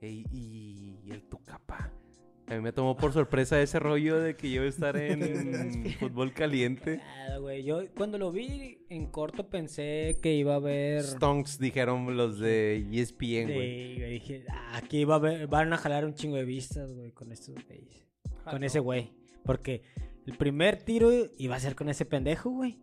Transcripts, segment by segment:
Ey, y, y el Tucapa. A mí me tomó por sorpresa ese rollo de que yo iba a estar en fútbol caliente. Güey. Yo cuando lo vi en corto pensé que iba a haber. Stonks dijeron los de ESPN, güey. Sí, güey, dije, "Ah, aquí va a haber, van a jalar un chingo de vistas, güey, con estos güeyes. Con ese güey. Porque el primer tiro iba a ser con ese pendejo, güey.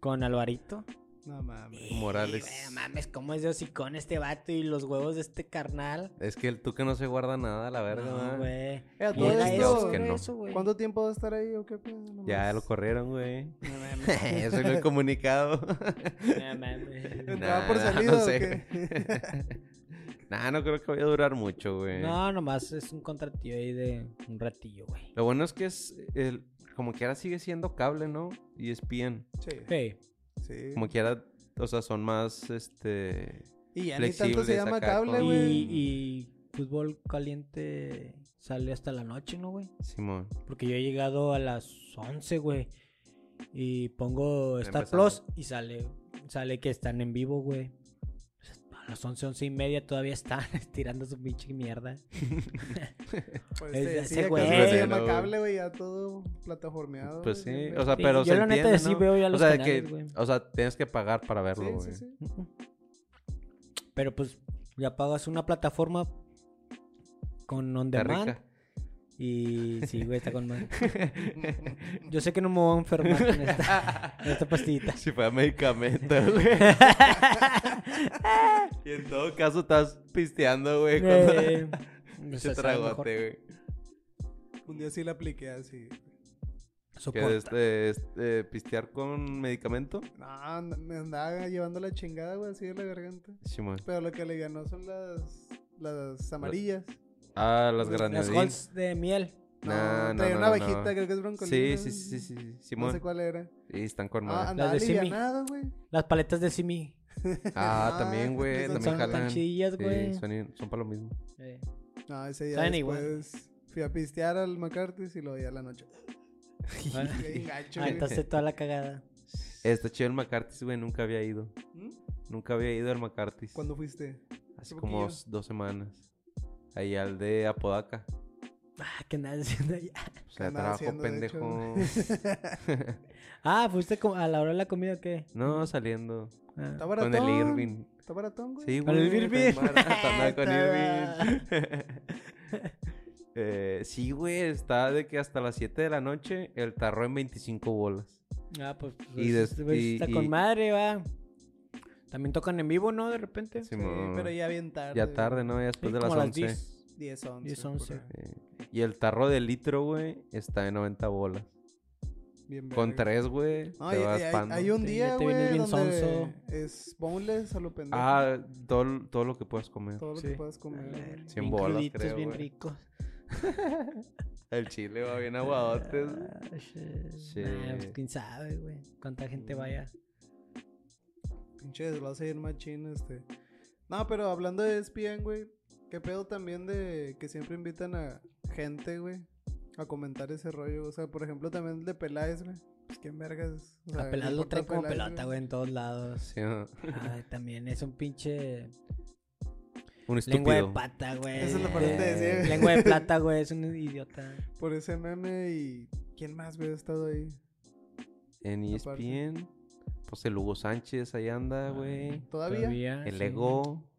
Con Alvarito. No mames. Morales. No mames, cómo es de hocicón este vato y los huevos de este carnal. Es que el Tuca no se guarda nada, la verga, No, ¿verdad? güey. Eh, que no. ¿Cuánto tiempo va a estar ahí o qué? No Ya lo corrieron, güey. No mames. Eso es el comunicado. No mames. ¿Entraba por Nah, salida no sé. qué? nah, no creo que vaya a durar mucho, güey. No, nomás es un contratillo ahí de un ratillo, güey. Lo bueno es que es el, como quiera sigue siendo cable, ¿no? Y ESPN. Sí, Sí. Sí. Como quiera, o sea, son más, este... Y ya ni tanto se llama cable, con- güey. Y, y fútbol caliente sale hasta la noche, ¿no, güey? Simón. Porque yo he llegado a las 11, güey. Y pongo Star Empezando. Plus y sale, sale que están en vivo, güey. A las 11, 11 y media todavía están tirando su pinche mierda. Pues Es decía ese que güey. eso se llama No, cable, güey, ya todo plataformeado. Pues sí, o sea, Sí, pero yo se la neta sí ¿no? veo ya los o sea, canales, que, güey. o sea, tienes que pagar para verlo, Sí, güey. sí, sí. Pero pues ya pagas una plataforma con on Está demand. rica. Y sí, güey, está con madre. Yo sé que no me voy a enfermar con esta, con esta pastillita. Si fuera medicamento, güey. Y en todo caso estás pisteando, güey. Cuando... Eh, Pinche pues, sabe mejor. tragote, güey. Un día sí la apliqué así. ¿Qué este, este, pistear con medicamento? No, me andaba llevando la chingada, güey, así de la garganta. Simón. Pero lo que le ganó son las, las amarillas. Ah, las Las Las. Halls de miel. No, No, no, traía no, una no. abejita, creo que es Sí, broncolina. sí, sí, sí, sí, No Simón. sé cuál era. Sí, están con Ah, andaba de Simi. Las paletas de Simi. Ah, Ah, también, güey. También Son jalan. tan chillas, Sí, güey. son, para lo mismo. Eh, No, ese día Saben igual. fui a pistear al McCarthy's y luego ya a la noche. ah, gacho, güey. Aventaste toda la cagada. Está chido el McCarthy's, güey. Nunca había ido. ¿Mm? Nunca había ido al McCarthy's. ¿Cuándo fuiste? Hace como poquillo? dos semanas. Ahí al de Apodaca. Ah, ¿qué andas haciendo allá? O sea, trabajo pendejo. Ah, ¿fuiste a la hora de la comida o qué? no, saliendo. Ah. ¿Está Con baratón? el Irving. ¿Está baratón, güey? Sí, Con el güey. Irving. andaba con Está- Irving. Eh, sí, güey, está de que hasta las 7 de la noche el tarro en 25 bolas. Ah, pues, Y pues, des- pues, y- está y- con madre, va. También tocan en vivo, ¿no? De repente. Sí, Simón. pero ya bien tarde. Ya tarde, ¿no? Ya después Sí, de las a 11. 10. 10, 11. 10, 11. por ahí. Sí. Y el tarro de litro, güey, está en 90 bolas. Bien Con verga. tres, güey, No, te y- vas y pando. hay un Sí, día, güey, bien donde sonso. es boneless a lo pendejo. Ah, todo, todo lo que puedas comer. todo lo sí. que puedas comer. ver, güey. Cien bien bolas, cruditos, creo, bien güey. ricos. El chile va bien aguadotes. Ah, shit. Sí. Nah, pues, quién sabe, güey. Cuánta gente vaya. Pinche desglose bien machín, este. No, pero hablando de ESPN, güey. ¿Qué pedo también de que siempre invitan a gente, güey? A comentar ese rollo. O sea, por ejemplo, también el de Peláez, güey. Pues quién vergas. O sea, A ¿qué Peláez lo trae como Peláez, pelota, güey, en todos lados. Sí, ¿no? Ay, también es un pinche Un lengua de estúpido. pata, güey. Esa es la parte de decir. Lengua de plata, güey, es un idiota. Por ese meme y. ¿Quién más, güey, ha estado ahí? En E Aparte. ESPN, pues el Hugo Sánchez ahí anda, güey. ¿Todavía? El sí. Ego.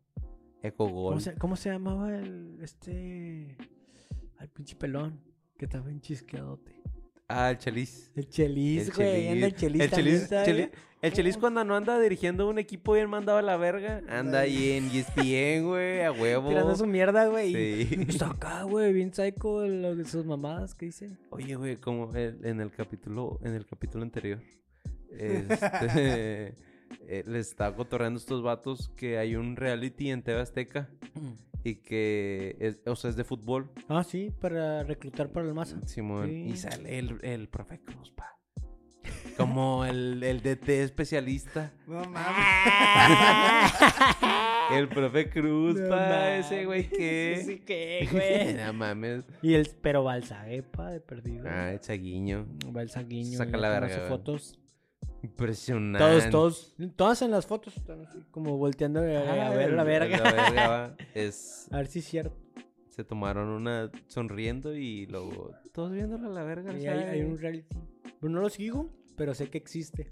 Eco ¿Cómo Gol. se, cómo se llamaba el este ay pinche pelón que estaba en chisqueadote? Ah, el Chelis. El Chelis, El güey, anda el Chelis. El Chelis, el Chelis cuando no anda dirigiendo un equipo bien mandado a la verga, anda ahí en ESPN, güey, a huevo. Tirando su mierda, güey. Sí. Está acá, güey, bien psycho lo de sus mamadas que dice. Oye, güey, como en el capítulo, en el capítulo anterior, este, eh, les estaba cotorreando a estos vatos que hay un reality en TV Azteca y que, es, o sea, es de fútbol, Ah, sí, para reclutar para el masa. Simón, Sí. y sale el, el profe Cruz, pa. Como el, el DT especialista. No mames. El profe Cruz, No pa, ese güey que... Sí, que, güey. no mames. y el, pero Balsaguepa de perdido. Ah, Chaguiño. Balsaguiño. Saca la verga, fotos. Impresionante. Todos, todos, todas en las fotos están así, como volteando a, a ver la verga. la verga, va. es, a ver si es cierto. se tomaron una sonriendo y luego todos viéndola a la verga. Sí, hay, hay un reality. Pues no lo sigo, pero sé que existe.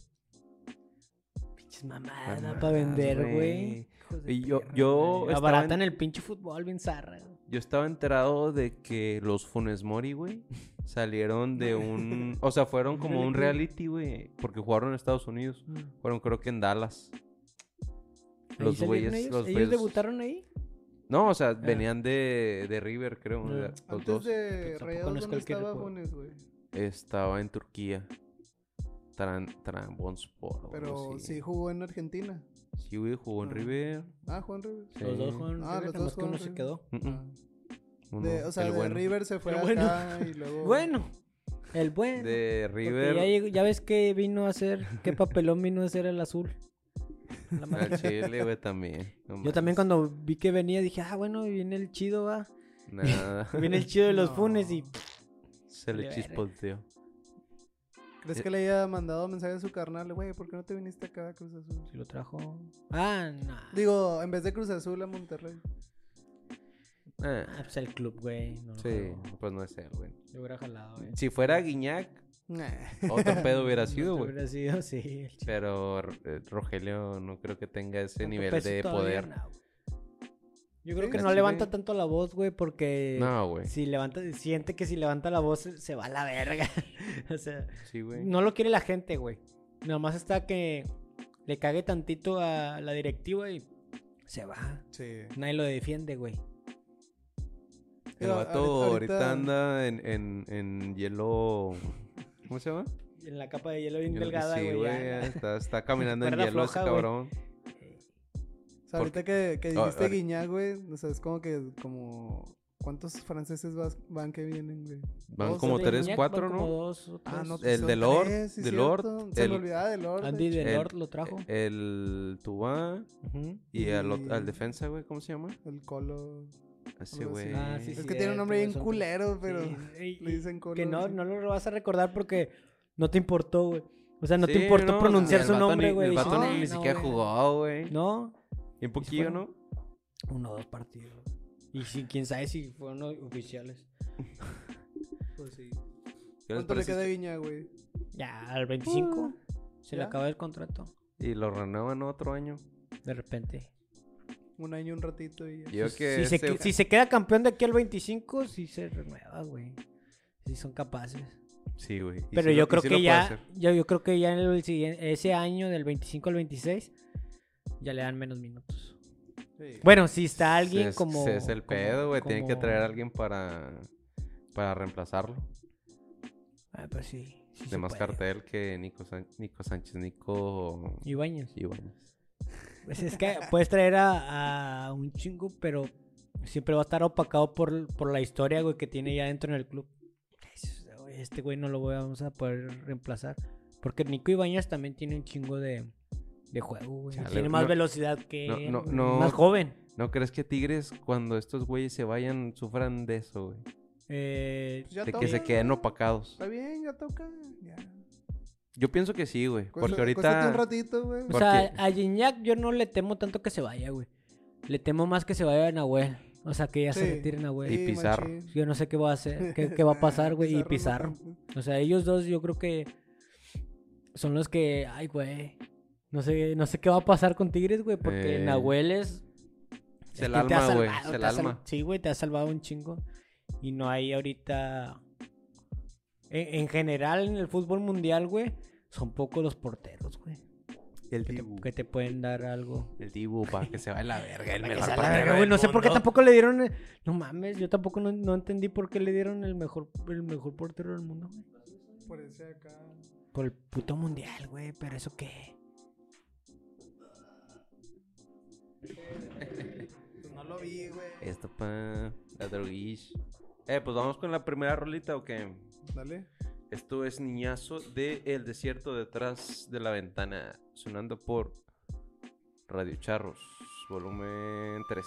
Pinches mamadas para vender, güey. Y yo- perra, yo Abaratan en- el pinche fútbol bien zarra. Yo estaba enterado de que los Funes Mori, güey, salieron de un... O sea, fueron como un reality, güey, porque jugaron en Estados Unidos. Fueron creo que en Dallas. ¿Ahí Los güeyes... ellos? Los ¿Ellos güeyes- debutaron ahí? No, o sea, venían de, de River, creo. Ah. Los Antes dos. de Pues Rayados, ¿dónde estaba juego. Funes, güey? Estaba en Turquía. Tran, algo Pero sí jugó en Argentina. Sí, güey, jugó en Ah. River. Ah, Juan River. Sí. Los dos jugaron Ah, River, los dos que uno se River. quedó. Mm, mm. Uno, De- o sea, el de bueno. River se fue El acá bueno. y luego... Bueno, el bueno. De River. Ya, llegó- ya ves que vino a hacer, qué papelón vino a hacer el azul. La madre. Al Chile, güey, también. No Yo también cuando vi que venía dije, ah, bueno, viene el chido, va. Nada. Viene el chido de los No. funes y... Se le chispoteó. ¿Crees Eh. que le haya mandado mensaje a su carnal? Güey, ¿por qué no te viniste acá a Cruz Azul? Si lo trajo... Ah, no. Digo, en vez de Cruz Azul a Monterrey. Ah, Ah, pues el club, güey. No sí, pues no es él, güey. Yo hubiera jalado, güey. Si fuera Guiñac, Nah. otro pedo hubiera sido, güey. hubiera sido, sí. Pero eh, Rogelio no creo que tenga ese nivel de poder. no. Yo creo Sí, que no levanta tanto la voz, güey, porque... No, güey. Si levanta, siente que si levanta la voz se- se va a la verga. o sea, Sí, güey. no lo quiere la gente, güey. Nada más está que le cague tantito a la directiva y se va. Sí. Nadie lo defiende, güey. El vato ahorita- ahorita, anda en, en, en hielo. ¿Cómo se llama? En la capa de hielo bien Hielo- delgada, sí, güey. güey. ya. Está, está caminando en hielo ese floja, güey. cabrón. O sea, ahorita que, que Ah, dijiste ahorita- Guiñac, güey, o sea, es como que, como... ¿Cuántos franceses vas- van que vienen, güey? Van como De tres, Gignac cuatro, van como ¿no? dos o Ah, no, El de Lord, tres, sí, de. Lord, Se el- me olvidaba de Lord. Andy de El- Lord lo trajo. El Tubá Ujú. y al, ot- Y- al defensa, güey, ¿cómo se llama? El Colo. Ese güey. Ah, sí, Es sí, que tiene un nombre bien son- culero, pero Sí, le dicen Colo. Que no, no lo vas a recordar porque no te importó, güey. O sea, no Sí, te importó no, pronunciar su nombre, güey. El vato Dices, ni, "Ah, no, siquiera güey". jugó, güey. No, Y un poquillo, ¿no? uno o dos partidos. Y si, quién sabe si fueron oficiales. Pues sí. ¿Qué les ¿Cuánto le queda Viña, güey? Ya, al 25 se le acaba el contrato. Y lo renuevan otro año. De repente. Un año, un ratito y ya. Yo que Si se, ese- que- si se queda campeón de aquí al 25, sí se renueva, güey. Sí son capaces. Sí, güey. Pero yo lo- creo que ya, yo, yo creo que ya en el siguiente, ese año del 25 al 26 ya le dan menos minutos. Sí. Bueno, si está alguien Es- como Es el como- pedo, güey. Tienen que traer a alguien para, para reemplazarlo. Ah, pues sí. sí de más puede. cartel que Nico, San- Nico Sánchez, Nico Ibáñez. Ibáñez. Pues es que puedes traer a, a un chingo, pero siempre va a estar opacado por, por la historia, güey, que tiene ya dentro en el club. Este güey no lo voy a- vamos a poder reemplazar. Porque Nico Ibáñez también tiene un chingo de, de juego, güey. Chale, Tiene más no- velocidad que no- él, no- güey. no- más joven. ¿No crees que Tigres, cuando estos güeyes se vayan, sufran de eso, güey? Eh, Pues De toca, que se queden opacados. Está bien, ya toca. Ya. Yo pienso que sí, güey. Porque cuéstate un ahorita... ratito, güey. o sea, a Gignac yo no le temo tanto que se vaya, güey. Le temo más que se vaya a Nahuel. O sea, que ya se retire Nahuel. Y Pizarro. machín. Yo no sé qué va a hacer, qué, qué va a pasar, güey. y Pizarro. O sea, ellos dos yo creo que son los que, ay, güey. No sé, no sé qué va a pasar con Tigres, güey, porque Eh, Nahuel es... Es el alma, güey. Es el sal- alma. Sí, güey, te ha salvado un chingo. Y no hay ahorita... En, en general, en el fútbol mundial, güey, son pocos los porteros, güey. El Que te, Dibu. que te pueden dar algo. El Dibu, para que se vaya a la verga. El mejor portero verga, güey. No sé por qué tampoco le dieron... el- No mames, yo tampoco no, no entendí por qué le dieron el mejor, el mejor portero del mundo, güey. Por ese acá. Por el puto mundial, güey. Pero eso qué. Pues no lo vi, güey. Esto, pa... La droguish. Eh, pues vamos con la primera rolita, ¿o qué? Dale. Esto es Niñazo de El Desierto detrás de la ventana, sonando por Radio Charros, volumen 3.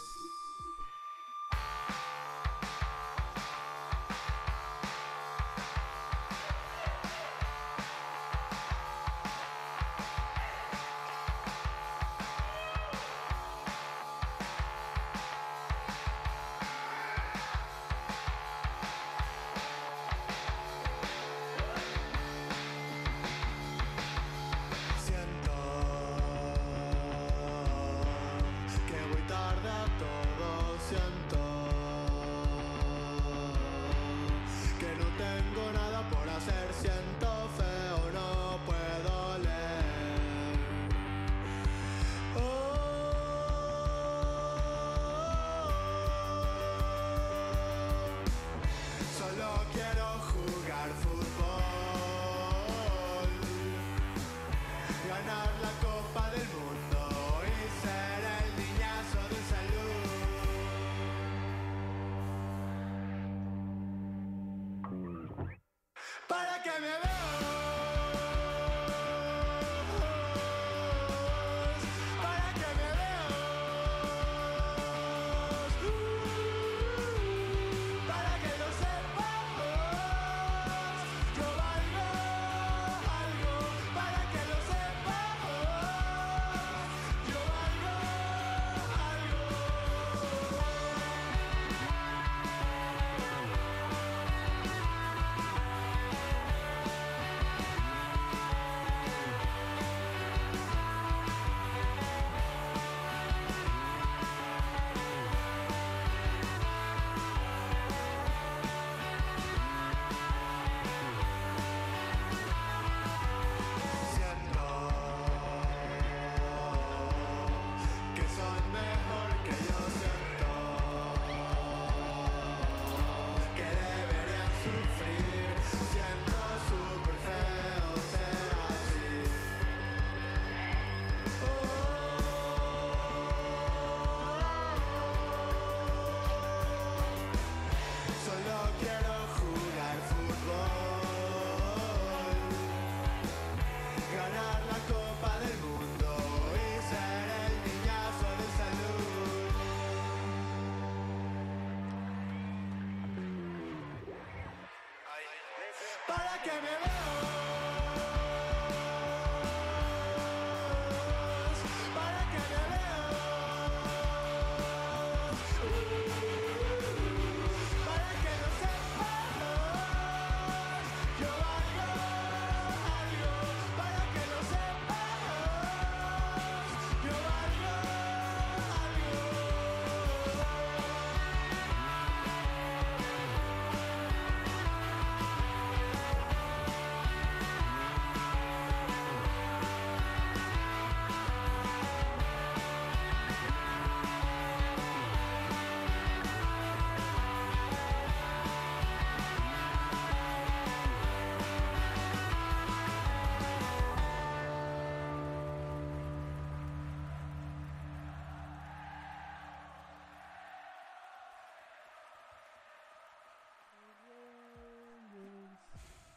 Que me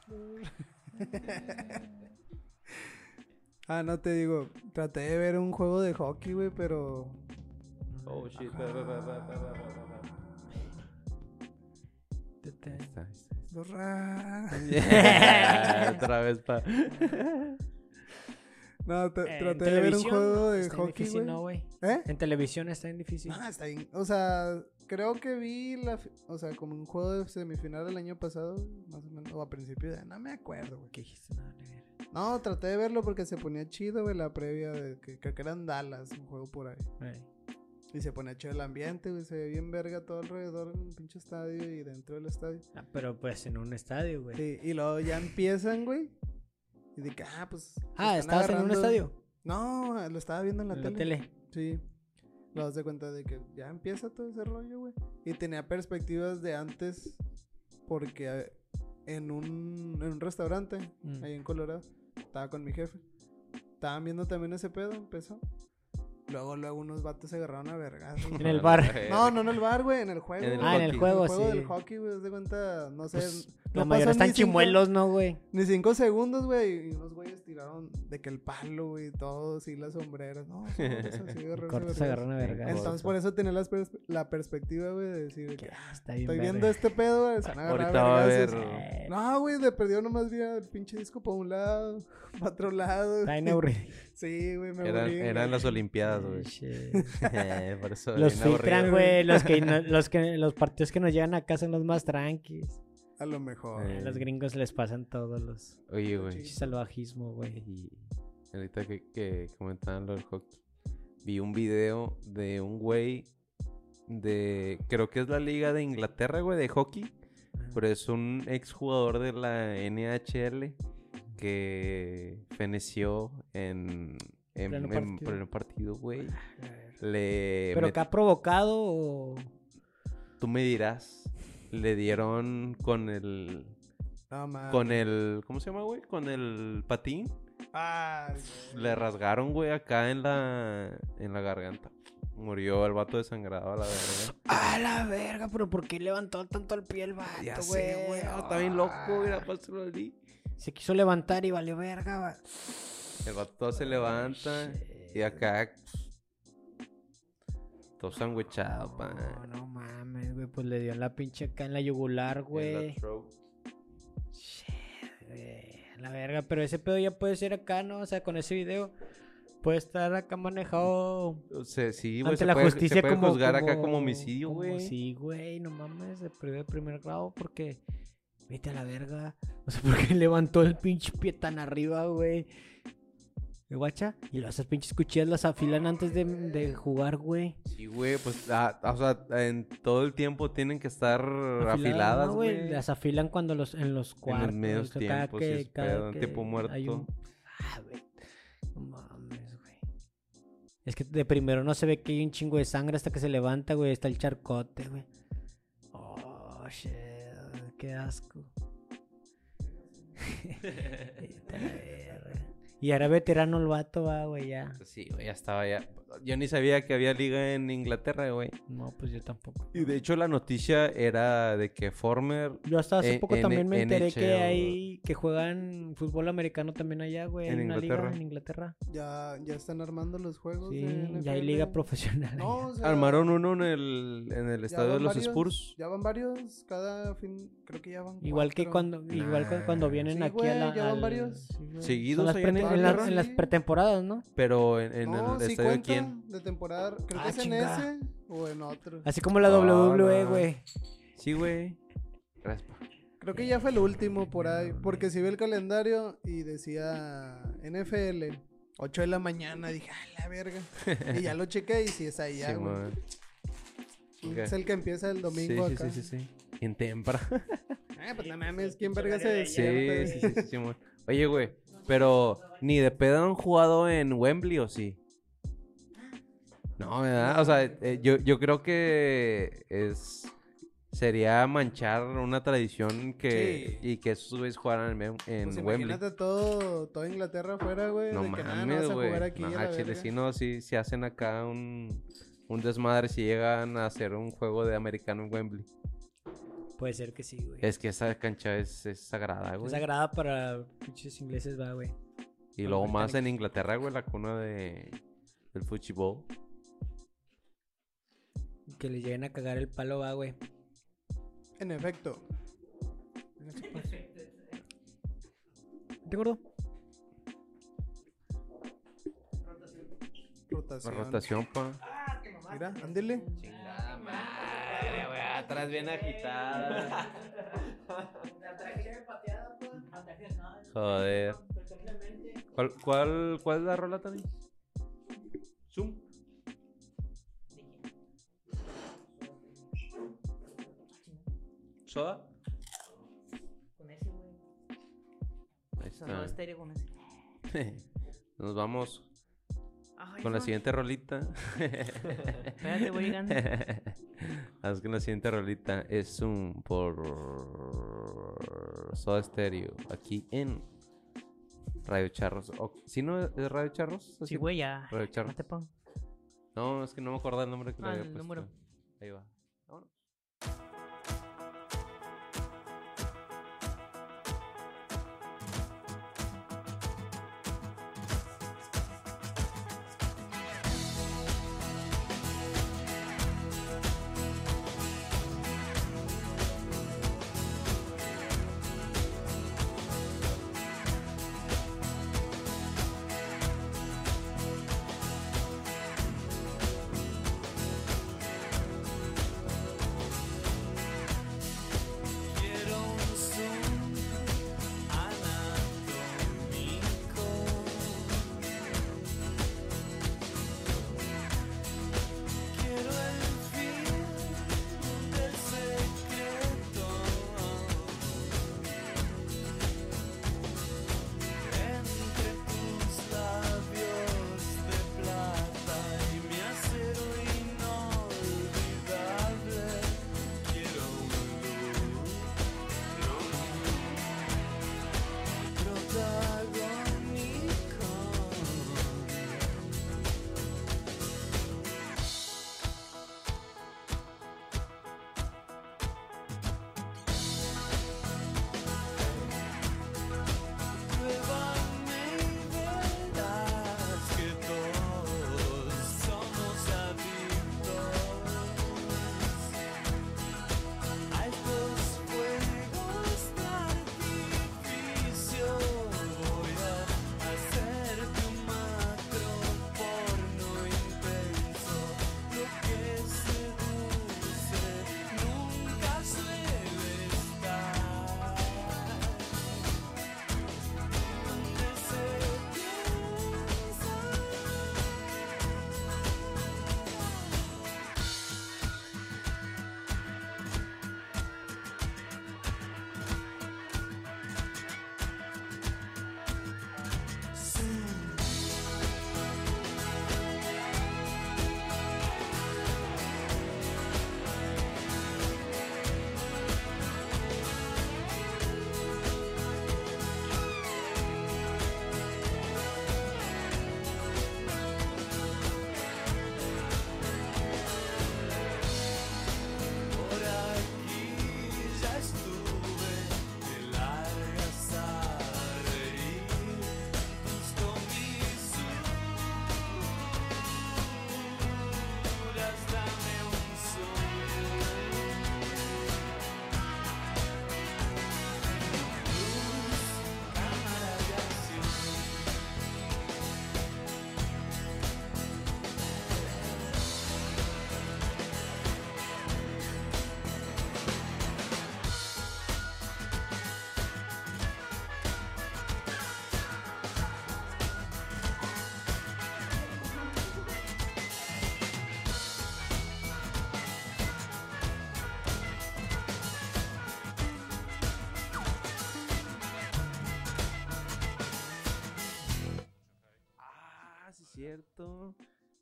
Ah, no te digo, traté de ver un juego de hockey, güey, pero Oh, shit. va, va, va, va, va, va, va, está. Otra vez, pa. No, traté de ver un juego de hockey, difícil, güey. ¿no? ¿Eh? En televisión está bien difícil. Ah, está bien. O sea, creo que vi la, o sea, como un juego de semifinal el año pasado, más o menos, o a principio de, no me acuerdo, güey. ¿Qué dijiste? No, ver. No, traté de verlo porque se ponía chido, güey, la previa de que creo que eran Dallas, un juego por ahí. Y se ponía chido el ambiente, güey, se ve bien verga todo alrededor en un pinche estadio y dentro del estadio. Ah, pero pues en un estadio, güey. Sí, y luego ya empiezan, güey. Y dije, ah, pues. Ah, ¿estabas en un estadio? No, lo estaba viendo en la En tele. la tele. Sí. Lo das de cuenta de que ya empieza todo ese rollo, güey. Y tenía perspectivas de antes porque eh, en un, en un restaurante, Mm. ahí en Colorado, estaba con mi jefe. Estaban viendo también ese pedo, empezó. Luego, luego unos vatos se agarraron a vergas. En el bar. No, no en el bar, güey, en el juego. En el. Ah, en el juego, el juego sí. del hockey, güey, de cuenta, no sé. Pues, no mayoría están chimuelos, ¿no, güey? Ni cinco segundos, güey. Y unos güeyes tiraron de que el palo, güey, todos y las sombreras. No, Cortos agarraron a verga. Entonces, por eso las pers- la perspectiva, güey, de decir, que, ah, Está bien estoy verga. viendo este pedo, güey, se van a agarrar Ahorita va a Eh, No, güey, de perdió nomás vi el pinche disco para un lado, para otro lado. Está aburrido. Sí, güey, me Eran, aburrí, eran güey. las Olimpiadas, güey. Shit. Por eso Los filtran, güey. Los, que no- los, que, los partidos que nos llegan acá son los más tranquis. A lo mejor. Eh. A los gringos les pasan todos los Oye, güey. salvajismo, güey. Y ahorita que, que comentaban lo del hockey, vi un video de un güey de, creo que es la liga de Inglaterra, güey, de hockey, pero es un exjugador de la NHL que feneció en, en, Pleno en partido. pleno partido, güey. Le ¿Pero met- que ha provocado o...? tú me dirás, le dieron con el, No, con el, ¿cómo se llama, güey? Con el patín. Ay, Le rasgaron, güey, acá en la, en la garganta. Murió el vato desangrado a la verga. ¡A la verga! ¿Pero por qué levantó tanto el pie el vato, Ya güey? sé, güey. ah, Está bien loco, mira, pásalo allí. Se quiso levantar y valió verga, va. El vato se levanta y acá. Todo sandwichado, pa. No, no mames, güey. Pues le dio en la pinche acá en la yugular, güey. La verga, pero ese pedo ya puede ser acá, ¿no? O sea, con ese video puede estar acá manejado O sea, sí, güey. ante Se la puede, justicia se puede como, juzgar acá como- como homicidio, como- güey. Sí, güey, no mames, de primer, primer grado porque vete a la verga. O sea, porque levantó el pinche pie tan arriba, güey. ¿Me guacha? Y esas pinches cuchillas las afilan antes de, de jugar, güey. Sí, güey, pues, ah, o sea, en todo el tiempo tienen que estar afiladas, ¿no, güey. Las afilan cuando los en los cuartos. medios o cada tiempos y ese pedo, en que tiempo muerto. un- Ah, güey. No mames, güey. Es que de primero no se ve que hay un chingo de sangre hasta que se levanta, güey. Está el charcote, güey. Oh, shit. Qué asco. Y ahora veterano el vato, va, güey, ya. Sí, güey, ya estaba ya. Yo ni sabía que había liga en Inglaterra, güey. No, pues yo tampoco. Y de hecho la noticia era de que Former... Yo hasta hace poco N- también me enteré que hay que juegan fútbol americano también allá, güey. En una liga Inglaterra. en Inglaterra. Ya, ya están armando los juegos. Sí, de ya hay liga profesional. No, allá. o sea, Armaron uno en el, en el estadio de los varios, Spurs. Ya van varios cada fin. Creo que ya van. Igual que cuando, igual cu- cuando vienen Sí, aquí güey, a la. ya van al- varios. sí. Seguidos en las- en pretemporadas, ¿no? Pero en, en no, el sí estadio de cuenta quién. de temporada. Creo Ah, que es en chingada. ese o en otro. Así como la Ah, WWE, no. güey. Sí, güey. Gracias, pa. Creo que ya fue el último por ahí. Porque si vi el calendario y decía NFL, 8 de la mañana. Dije, ¡ah, la verga! y ya lo chequé y si es ahí ya, güey. Simón. Ok. Es el que empieza el domingo sí, acá. Sí, sí, sí, sí. En Tempra. Ah, pues no mames, ¿quién verga se Sí, despierta? sí, sí, sí, Simón. Oye, güey, pero ni de pedo han jugado en Wembley o sí. No, ¿verdad? O sea, eh, yo, yo creo que es sería manchar una tradición que Sí. y que esos güeyes jugaran en, en Pues Wembley. imagínate todo, toda Inglaterra afuera, güey. No de que nada, no mames, vas a güey. jugar aquí. No, a chile sí, no, sí, sí hacen acá un, un desmadre si llegan a hacer un juego de americano en Wembley. Puede ser que sí, güey. Es que esa cancha es, es sagrada, güey. Es sagrada para pinches ingleses, va, güey. Y Para luego más en Inglaterra, güey, la cuna de del fútbol. Que les lleguen a cagar el palo, va, güey. En efecto. ¿Te acuerdo? Rotación. La rotación, pa. Mira, ándele. Chingada madre, güey. Atrás bien agitada. Joder. ¿Cuál, cuál, cuál es la rola también? ¿Soda? Con ese, güey. Ahí estéreo con ese. Nos vamos Ay, con la siguiente rolita. Espérate, voy llegando. Haz que la siguiente rolita es un por Soda Stereo aquí en Radio Charros. ¿Sí no es Radio Charros? Sí, güey, ya. Radio Charros. No es que no me acuerdo el nombre que le Ah, había el puesto. número. Ahí va.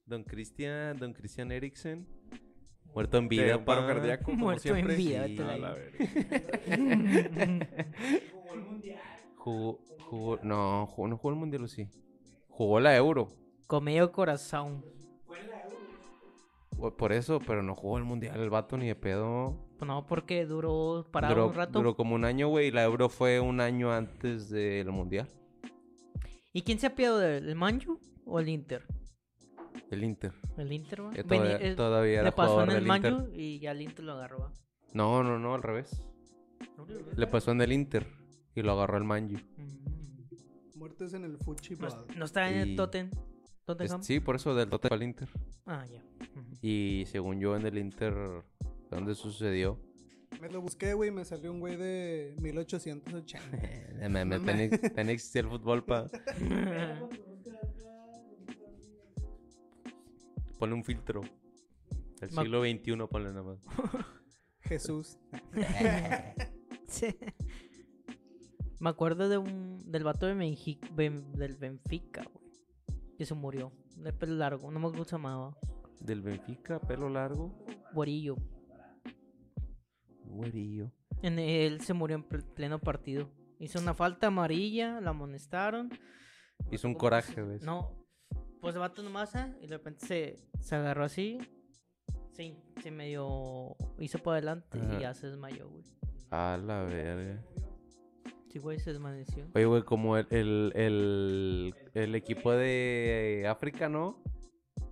Don Cristian, Don Cristian Eriksen. Muerto en vida, un paro pa. cardíaco, como Muerto en vida, Sí. la la digo. verga. Jugó, jugó, no, jugó, no jugó el mundial, ¿o sí. Jugó la Euro. Con medio corazón. Por eso, pero no jugó el mundial el vato ni de pedo. Pues no, porque duró parado Duró, un rato. duró como un año, güey. y La Euro fue un año antes del mundial. ¿Y quién se ha pillado del el Manju o el Inter? El Inter. El Inter, Venía- todavía, eh, todavía era le pasó en el. Manju y ya el Inter lo agarró. ¿va? No, no, no, al revés. Le pasó en el Inter y lo agarró el Manju. Mm. Muertes en el Fuchi, No, está en Y- el Totten. Es- sí, por eso del Tottenham al Inter. Ah, ya. Y según yo en el Inter, ¿dónde sucedió? Me lo busqué, güey, me salió un güey de 1880. Eh, me, me, existir el fútbol para... Ponle un filtro. El Ma- siglo XXI ponle nada más. Jesús. Sí. Me acuerdo de un del vato de Benji- Ben- del Benfica, güey. Que se murió. De pelo largo. No me acuerdo cómo se llamaba. Del Benfica, pelo largo. Borillo. Güerillo. En él se murió en pl- pleno partido. Hizo una falta amarilla, la amonestaron. Hizo un ¿Cómo coraje, güey. No. Pues el vato nomás, ¿eh? y de repente se, se agarró así. Sí, se medio hizo para adelante Ajá. y ya se desmayó, güey. A la verga. Sí, güey, se desvaneció. Oye, güey, como el, el, el, el equipo de África, ¿no?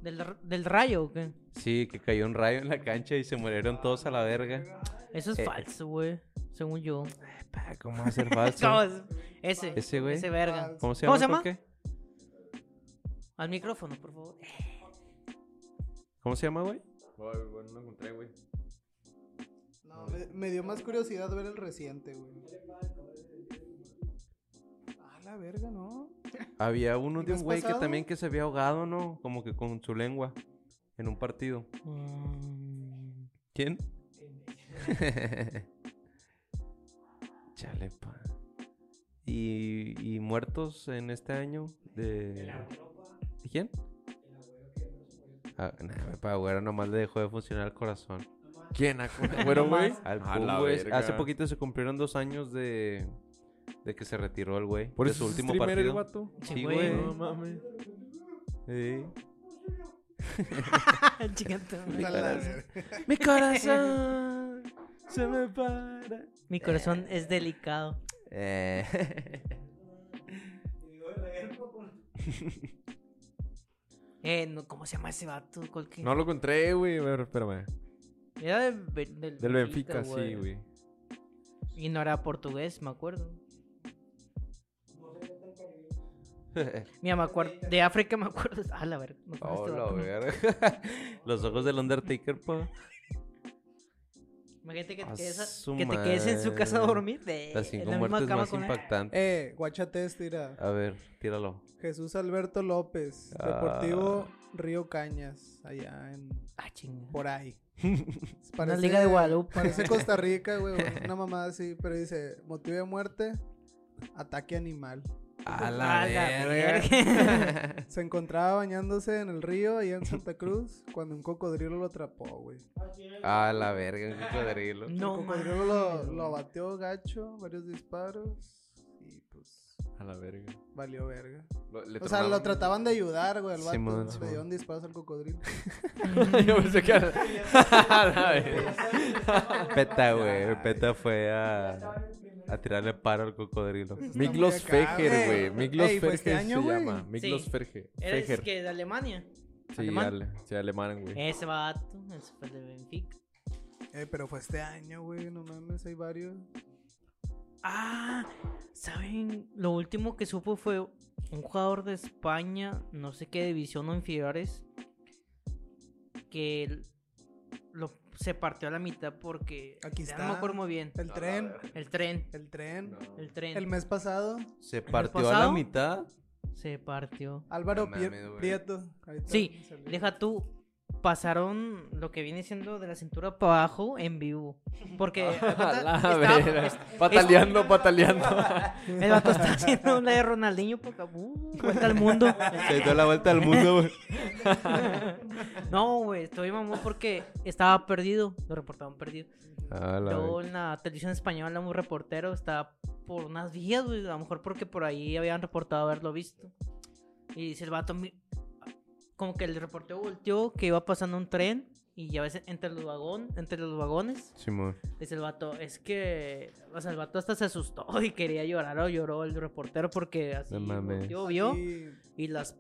¿Del, del rayo o qué? Sí, que cayó un rayo en la cancha y se murieron todos a la verga. Eso es Eh, falso, güey. Según yo. Pa, ¿Cómo va a ser falso? ¿Cómo es? Ese. Ese güey. Ese verga. ¿Cómo se ¿Cómo llama? se ¿Por qué? Al micrófono, por favor. ¿Cómo se llama, güey? Ay, bueno, no encontré, güey. No, me, me dio más curiosidad ver el reciente, güey. Ah, la verga, ¿no? Había uno ¿El de un güey que también que se había ahogado, ¿no? Como que con su lengua en un partido. Mm, ¿Quién? Chale, pa. ¿Y, y muertos en este año de... ¿De quién? Ah, nah, pa, güero, nomás le dejó de funcionar el corazón. ¿Quién? ¿A Güero, güey? Al Kun, güey. Hace poquito se cumplieron dos años de... De que se retiró el güey. ¿Por de eso su es último streamer el partido. vato? Sí, güey. No mames. Sí. Mi corazón se me para. Mi corazón es delicado. Eh. Eh, no, ¿cómo se llama ese vato? ¿Cuál que- No lo encontré, güey. Espérame. Era del, Be- del Del Benfica, sí, güey. Y no era portugués, me acuerdo. Mira, me acuerdo. De África me acuerdo. Ah, la verga. me acuerdo Oh, este la verga. Los ojos del Undertaker, pa. Imagínate que te, quedes, que te quedes en su casa a dormir. De, Las en cinco la misma muertes cama más con él. impactantes. Eh, guachate este, mira. A ver, tíralo. Jesús Alberto López, Deportivo Río Cañas, allá en... Ah, chinga. por ahí. Una liga de Guadalupe. Parece Costa Rica, güey, una mamada así, pero dice, motivo de muerte, ataque animal. A A la verga. Se encontraba bañándose en el río allá en Santa Cruz cuando un cocodrilo lo atrapó, güey. A la verga, un cocodrilo. No, el cocodrilo lo, lo abatió gacho, varios disparos y pues A la verga. valió verga. Lo- le O sea, lo trataban de ayudar, güey, al vato. Simón, le dieron disparos al cocodrilo. Yo pensé que era- A la verga. Peta, güey. Peta fue a, a tirarle paro al cocodrilo. Miklos Fejer, güey. Miklos Ey, este se güey. llama. Miklos Sí. Ferge- ¿Eres Fejer. que de Alemania? Sí, alemán? ale- sí, alemán, güey. Ese vato. Ese fue el de Benfica. Eh, pero fue este año, güey, no mames, hay varios. Ah, ¿saben? Lo último que supo fue un jugador de España, no sé qué división o inferiores, que se partió a la mitad porque... Aquí está. No me acuerdo muy bien. El tren, El tren. el tren. El tren. El mes pasado, Se partió a la mitad. Se partió. Álvaro No. Prieto. Sí, deja tú. Pasaron lo que viene siendo de la cintura para abajo en vivo. Porque estaba- verga. est- Pataleando, pataleando. el vato está haciendo una de Ronaldinho porque uh, vuelta al mundo. Se dio la vuelta al mundo, güey. No, güey, estoy mamón porque estaba perdido. Lo reportaban perdido. Ah, Luego en la televisión española, un reportero estaba por unas vías, güey. A lo mejor porque por ahí habían reportado haberlo visto. Y dice el vato, como que el reportero volteó que iba pasando un tren. Y ya ves entre los vagón, entre los vagones, Simón. dice el vato, es que, o sea, el vato hasta se asustó y quería llorar o lloró el reportero porque así volteó, vio Y y las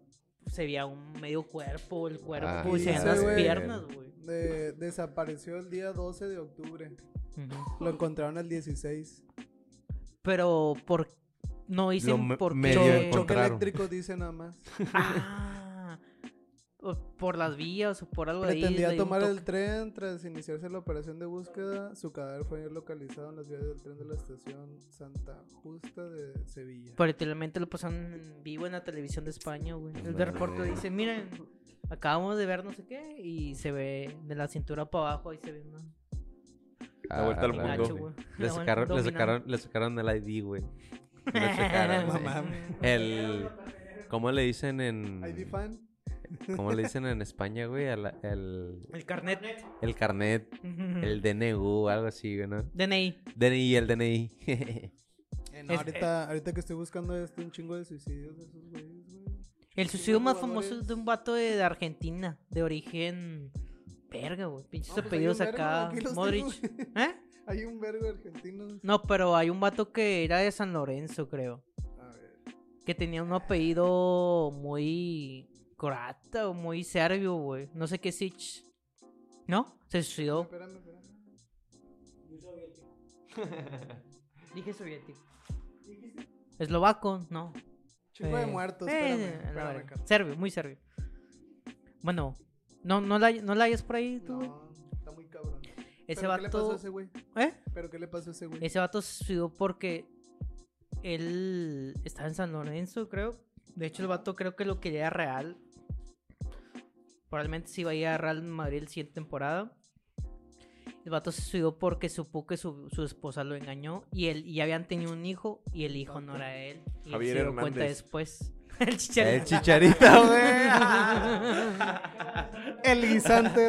se veía un medio cuerpo, el cuerpo Ah, y se veían las güey- piernas, güey. de- desapareció el día 12 de octubre. Ujú. Lo encontraron el 16. Pero por no dicen por medio qué. Choque eléctrico dice nada más. Ah, o por las vías o por algo de ahí. Pretendía le dio un tomar el tren tras iniciarse la operación de búsqueda. Su cadáver fue localizado en las vías del tren de la estación Santa Justa de Sevilla. Pero literalmente lo pasaron en vivo en la televisión de España, güey. El de reporte dice, miren, acabamos de ver no sé qué y se ve de la cintura para abajo, ahí se ve una... La vuelta al Ah, mundo. Güey. Le sacaron, le sacaron, le sacaron el ID, güey. Güey. mames. El... ¿Cómo le dicen en... ID fan. ¿Cómo le dicen en España, güey? El, el, El carnet. el carnet, el DNU, algo así, güey, ¿no? DNI. DNI, el DNI. Eh, no, Es- ahorita, ahorita que estoy buscando esto, un chingo de suicidios de esos güeyes, güey. El suicidio más jugadores. famoso es de un vato de, de Argentina, de origen... Verga, güey. Pinches No, pues apellidos acá. Modric. tengo. ¿Eh? Hay un vergo de argentinos. No, pero hay un vato que era de San Lorenzo, creo. A ver. Que tenía un apellido muy croata o muy serbio, güey. No sé qué sich. ¿No? Se suicidó. Espérame, espérame. Dije soviético. Eslovaco, no. Chingo de Eh, muertos, eh, espérame. la espérame, serbio, muy serbio. Bueno, no, no, la, no la hayas por ahí tú, güey. No, está muy cabrón. Ese ¿Pero ¿Qué le pasó vato. a ese güey? ¿Eh? ¿Pero qué le pasó a ese güey? Ese vato se suicidó porque él estaba en San Lorenzo, creo. De hecho, el vato creo que lo quería real. Probablemente se iba a ir a Real Madrid la siguiente temporada. El vato se suicidó porque supo que su, su esposa lo engañó y él y habían tenido un hijo y el hijo no era él. Y él Javier se dio cuenta después. el el chicharito. chicharito, güey. El guisante,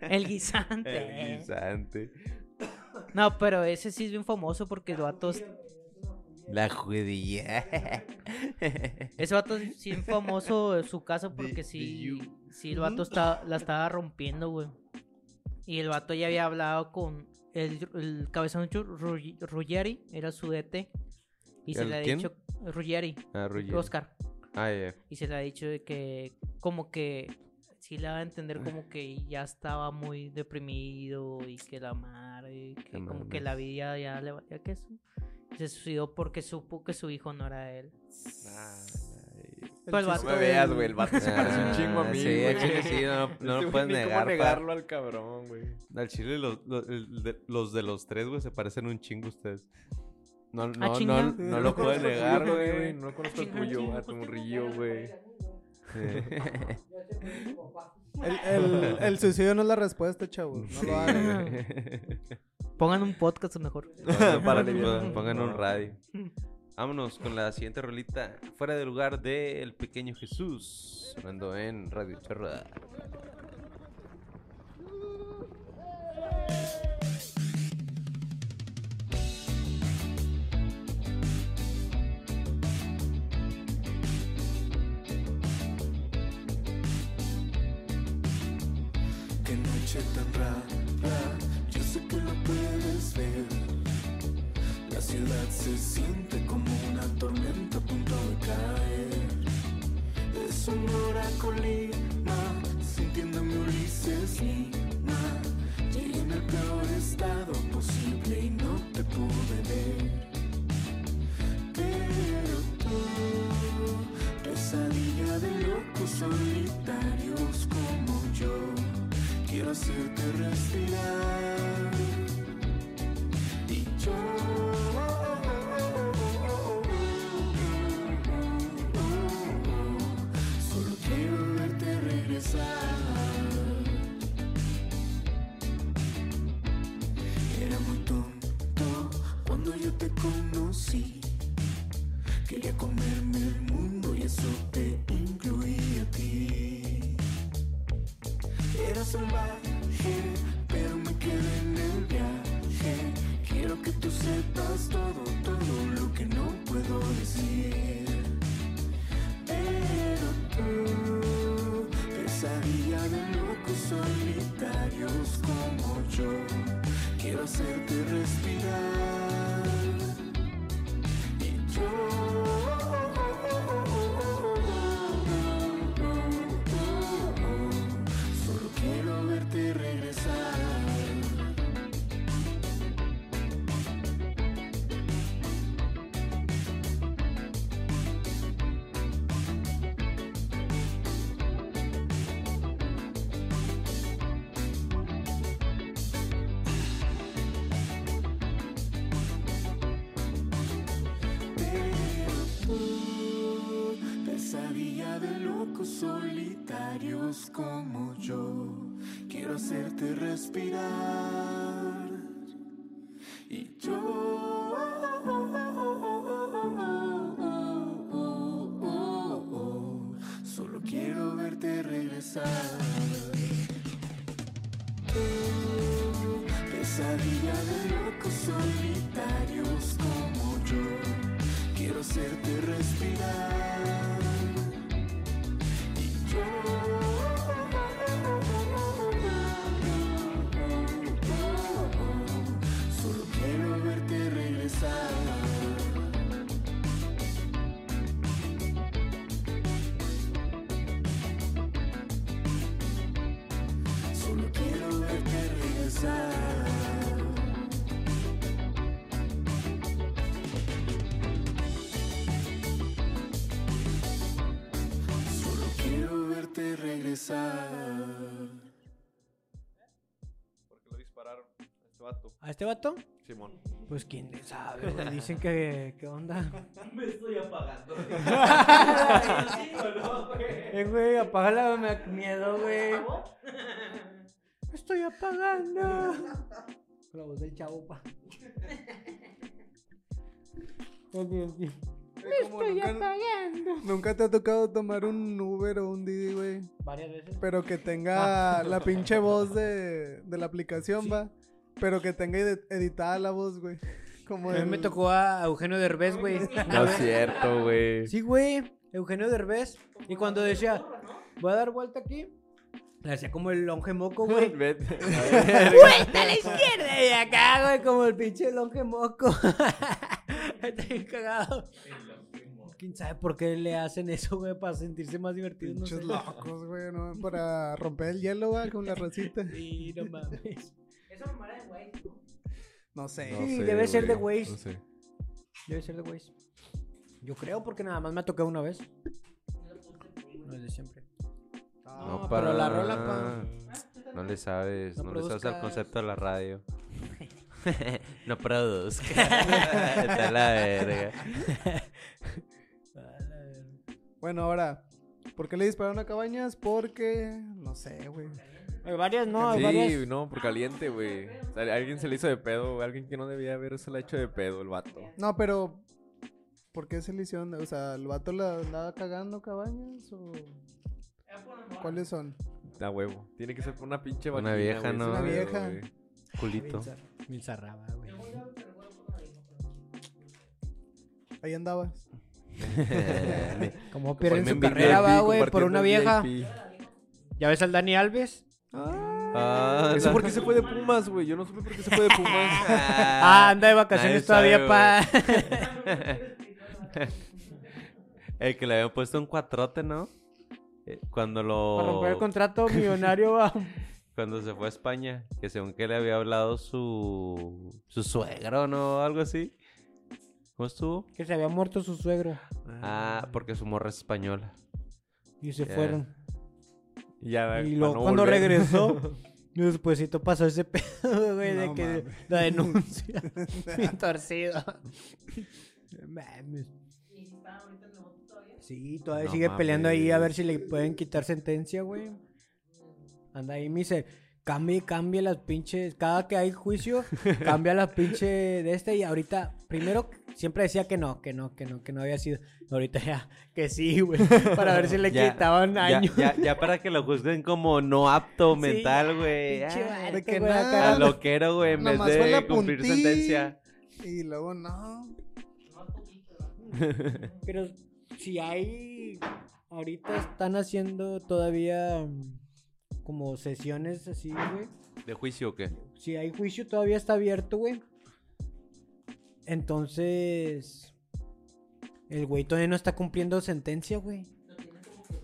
el guisante. El guisante. No, pero ese sí es bien famoso porque el vato es- La judía. Ese vato es sí es famoso en su casa porque sí, sí el vato está, la estaba rompiendo, güey. Y el vato ya había hablado con el, el cabezón Rugg- Ruggeri, era su DT. Y se ¿El le ha quién? dicho Ruggeri, Ah, Ruggeri. Oscar. Ah, ya. Y se le ha dicho de que como que sí le va a entender como que ya estaba muy deprimido y que la madre, que como que la vida ya le valía que eso. Y Se suicidó porque supo que su hijo no era él. Pero el No vato- me veas, güey. El vato se parece un Ah, chingo a mí, sí, güey. chile sí, no- no lo puedes ni negar, cómo pa. negarlo al cabrón, güey. Al chile los, los, el de, los de los tres, güey, se parecen un chingo a ustedes. No, no, no, chinga. no, lo pueden negar, güey. güey. No conozco el tuyo, a tu morrillo, güey. El, el, el suicidio no es la respuesta, chavos. No lo hagan. Pongan un podcast mejor. Para aliviar. Pongan un radio. Vámonos con la siguiente rolita. Fuera del lugar de El Pequeño Jesús. Sonando en Radio Charra. Noche tan rara, yo sé que lo puedes ver. La ciudad se siente como una tormenta a punto de caer. Es un Colima, sintiéndome Ulises Lima. Llegué en el peor estado posible y no te pude ver. Pero tú, pesadilla de locos solitarios como yo, Quiero hacerte respirar y yo solo quiero verte regresar. Era muy tonto cuando yo te conocí. Quería comerme el mundo y eso te pero me quedé en el viaje. Quiero que tú sepas todo, todo lo que no puedo decir. Pero tú, pesadilla de locos solitarios como yo, quiero hacerte respirar. Solitarios como yo, quiero hacerte respirar. Este vato? Simón. Pues quién sabe, güey. Dicen que. ¿Qué onda? Me estoy apagando. Eh, güey, apágala, me da miedo, güey. Me estoy apagando. La voz del chavo, pa. Ok, ok. Como nunca, nunca te ha tocado tomar un Uber o un Didi, güey. Varias veces. Pero que tenga la pinche voz de, de la aplicación, va. Pero que tenga ed- editada la voz, güey. Como A mí el- me tocó a Eugenio Derbez, güey. No es cierto, güey. Sí, güey. Eugenio Derbez. Y cuando decía, voy a dar vuelta aquí, le hacía como el longe moco, güey. Vete. ¡Vuelta a la izquierda! Y acá, güey, como el pinche longe moco. Está bien cagado. ¿Quién sabe por qué le hacen eso, güey? Para sentirse más divertido, no sé. Pinches locos, güey, ¿no? Para romper el hielo, va, con la rosita. Sí, no mames. De. No sé. No Sí, sé, debe ser de güey. güeyes. No sé. Debe ser de güeyes. Yo creo porque nada más me ha tocado una vez. No es de siempre. No, pero para la rola, pa. No le sabes, No no, le sabes el produzcas. concepto de la radio. no produzca. Está la verga. Bueno, ahora, ¿por qué le dispararon a Cabañas? Porque, no sé, güey. Hay varias, no, hay varias. Sí, no, por caliente, güey. O sea, alguien se le hizo de pedo, güey. Alguien que no debía haberse la hecho de pedo, el vato. No, pero, ¿por qué se le hicieron? O sea, ¿el vato la andaba cagando Cabañas o...? ¿Cuáles son? Da huevo. Tiene que ser por una pinche Una vieja, güey, ¿no? Una vieja. güey. Culito. Milzarraba, güey. Ahí andabas. Como pierden su carrera, va, güey, por una vieja. VIP. ¿Ya ves al Dani Alves? Ah, ¿Eso la- por qué se fue de Pumas, güey? Yo no supe por qué se fue de Pumas. Ah, anda de vacaciones nadie todavía, sabe, pa. El que le habían puesto un cuatrote, ¿no? Eh, Cuando lo... Para romper el contrato millonario, va. Cuando se fue a España, que según que le había hablado su... Su suegro, ¿no? Algo así. ¿Cómo estuvo? Que se había muerto su suegro. Ah, porque su morra es española. Y se Ya. fueron. Y ya, Y no cuando volver. regresó, despuésito pasó ese pedo, güey, de que mames. la denuncia. Bien torcido. Mames. Sí, todavía No sigue peleando ahí a ver si le pueden quitar sentencia, güey. Anda ahí, me y cambia las pinches. Cada que hay juicio, cambia la pinche de este. Y ahorita, primero, siempre decía que no, que no, que no, que no había sido. Ahorita ya, que sí, güey. Para ver si le Ya, quitaban años. ya, ya para que lo juzguen como no apto Sí, mental, güey. pinche Ah, de que güey, nada. a loquero, güey, en vez de cumplir sentencia. Y luego no. Pero si hay. Ahorita están haciendo todavía mm, como sesiones así, güey. ¿De juicio o qué? Si hay juicio todavía está abierto, güey. Entonces. El güey todavía no está cumpliendo sentencia, güey.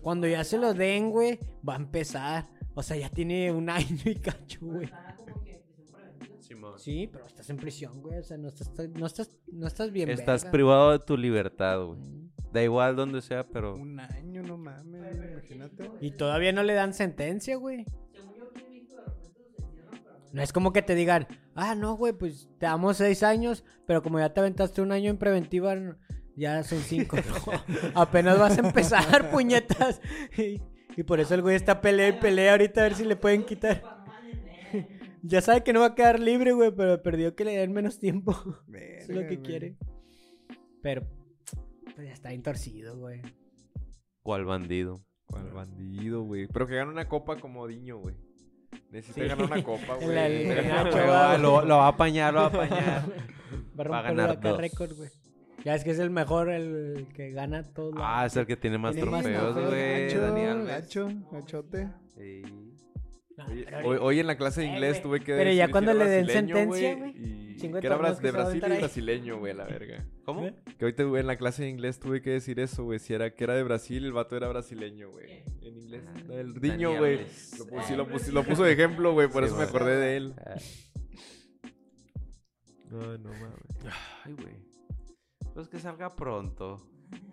Cuando ya se lo den, güey, va a empezar. O sea, ya tiene un año y cacho, güey. Sí, pero estás en prisión, güey. O sea, no estás, no estás, no estás bien. Estás verga. privado de tu libertad, güey. Da igual donde sea, pero... Un año, no mames, imagínate. Y todavía no le dan sentencia, güey. No es como que te digan, ah, no, güey, pues te damos seis años, pero como ya te aventaste un año en preventiva, ya son cinco. No, apenas vas a empezar, puñetas. Y, y por eso el güey está pelea y pelea ahorita a ver si le pueden quitar. ya sabe que no va a quedar libre, güey, pero perdió que le den menos tiempo. Es lo que quiere. Pero pues ya está bien torcido, güey. ¿Cuál bandido? ¿Cuál bandido, güey? Pero que gane una copa como Diño, güey. Necesita Sí. ganar una copa, la- güey. la- Lo, va- va, lo- lo va a apañar, lo va a apañar. Va a Va a romper ganar acá récord, güey. Ya es que es el mejor, el que gana todo. Ah, es el que tiene más Tiene trofeos, güey. Gacho, Dani Alves. gacho, gachote. Sí. Oye, hoy, hoy en la clase de Eh, inglés tuve que Pero decir ya cuando le den brasileño, sentencia, güey, Que era que de Brasil y brasileño, güey, la verga. ¿Cómo? ¿Eh? Que güey, en la clase de inglés tuve que decir eso, güey. Si era que era de Brasil, el vato era brasileño, güey. En inglés. Ah, El Dani Diño, güey. Lo, puso- sí, lo, puso- lo puso de ejemplo, güey. Por Sí, eso me acordé de él. Ah, No, no mames. Ay, güey. Pues que salga pronto.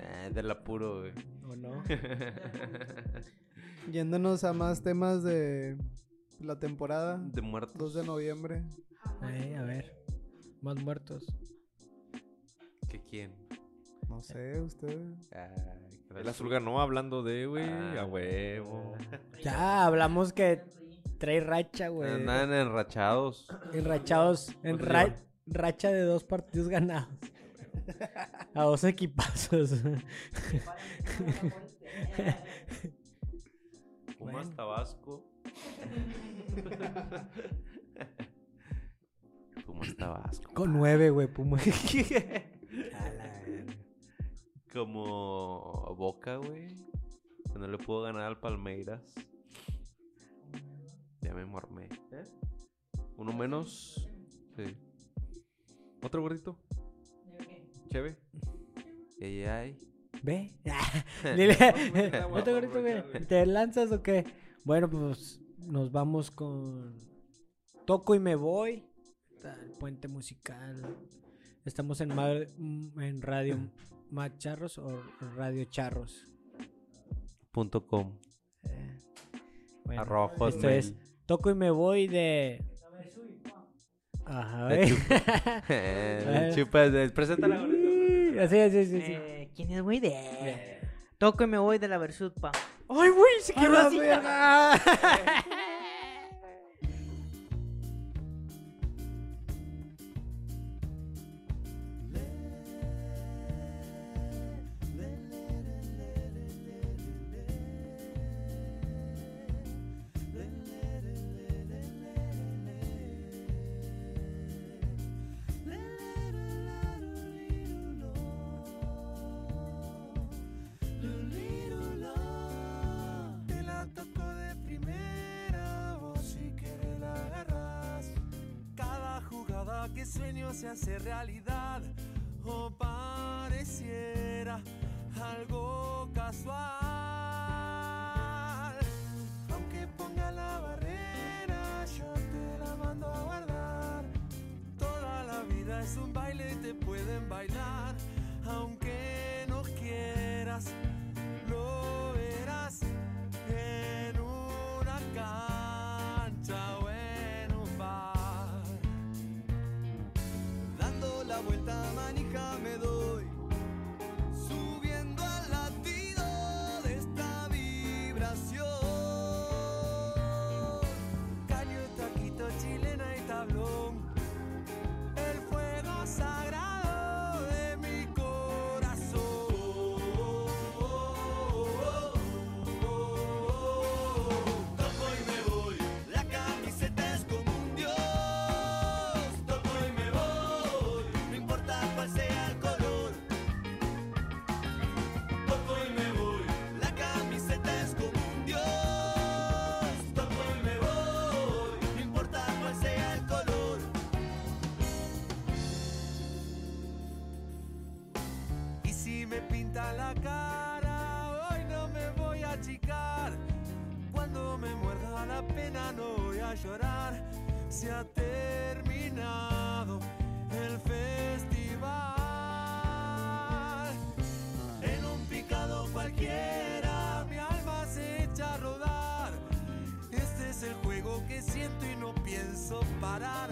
Eh, del apuro, güey. ¿O no? Yéndonos a más temas de la temporada. De muertos. 2 de noviembre. Ay, a ver. Más muertos. ¿Que quién? No sé, ustedes. Ay, El azul ganó hablando de, güey. Ah. A huevo. Ya hablamos que trae racha, güey. Andan enrachados. Enrachados. En ¿Cuántos ra- llevan? racha de dos partidos ganados. A dos equipazos. Pumas Bueno. Tabasco. Pumas Tabasco. Con nueve, güey, Puma. A la verga. Como Boca, güey. Que no le puedo ganar al Palmeiras. Ya me mormé. Uno menos. Sí. ¿Otro gordito? Cheve. Ay, ay. Ve. Dile, ¿Otro gordito, güey? ¿Te lanzas o qué? Bueno, pues nos vamos con Toco y me voy. El puente musical. Estamos en, ma- en Radio Macharros o Radio Charros. Punto com. Eh, bueno, Arroba esto es Toco y me voy de. Ajá. Eh, chupa, de- preséntala, gordito. Así, así, sí, sí. Eh, ¿Quién es, güey? De... Toco y me voy de la Versud, pa. ¡Ay, güey! Se ¡A quedó así. se hace realidad vuelta me pinta la cara, hoy no me voy a achicar. Cuando me muerda la pena no voy a llorar. Se ha terminado el festival. En un picado cualquiera mi alma se echa a rodar. Este es el juego que siento y no pienso parar.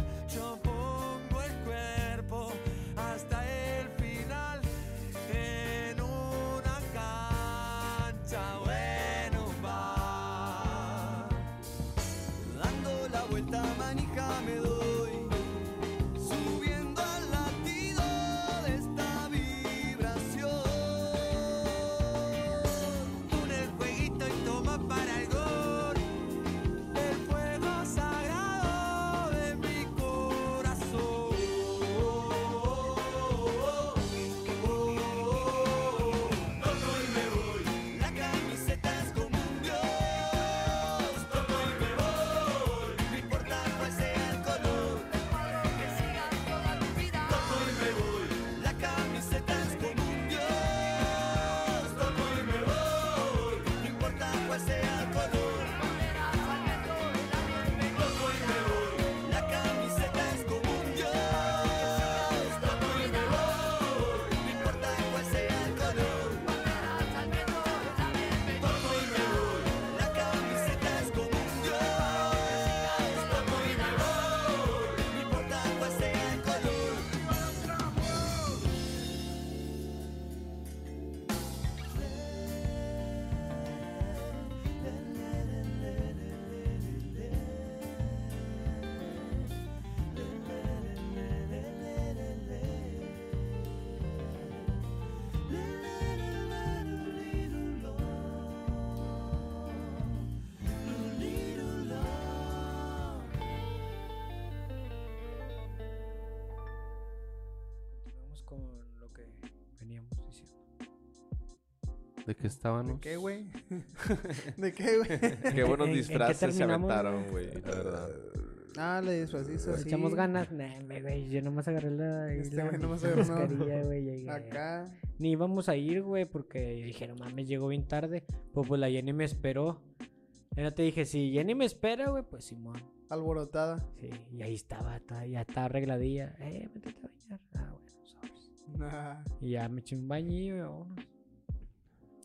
Con lo que veníamos diciendo. ¿De qué estábamos? ¿De qué, güey? ¿De qué, güey? Qué buenos ¿En- en qué disfraces se aventaron, güey, la verdad. Ah, le así. echamos ganas. Nah, güey, yo nomás agarré la, Este la güey nomás la agarró una- mascarilla, güey. Acá. Ni íbamos a ir, güey, porque dije, no mames, llegó bien tarde. Pues, pues la Jenny me esperó. Ya te dije, si Jenny me espera, güey, pues Simón. Alborotada. Sí, y ahí estaba, ta- ya estaba arregladilla. Eh, métete Nah. Y ya me eché un bañillo y vámonos.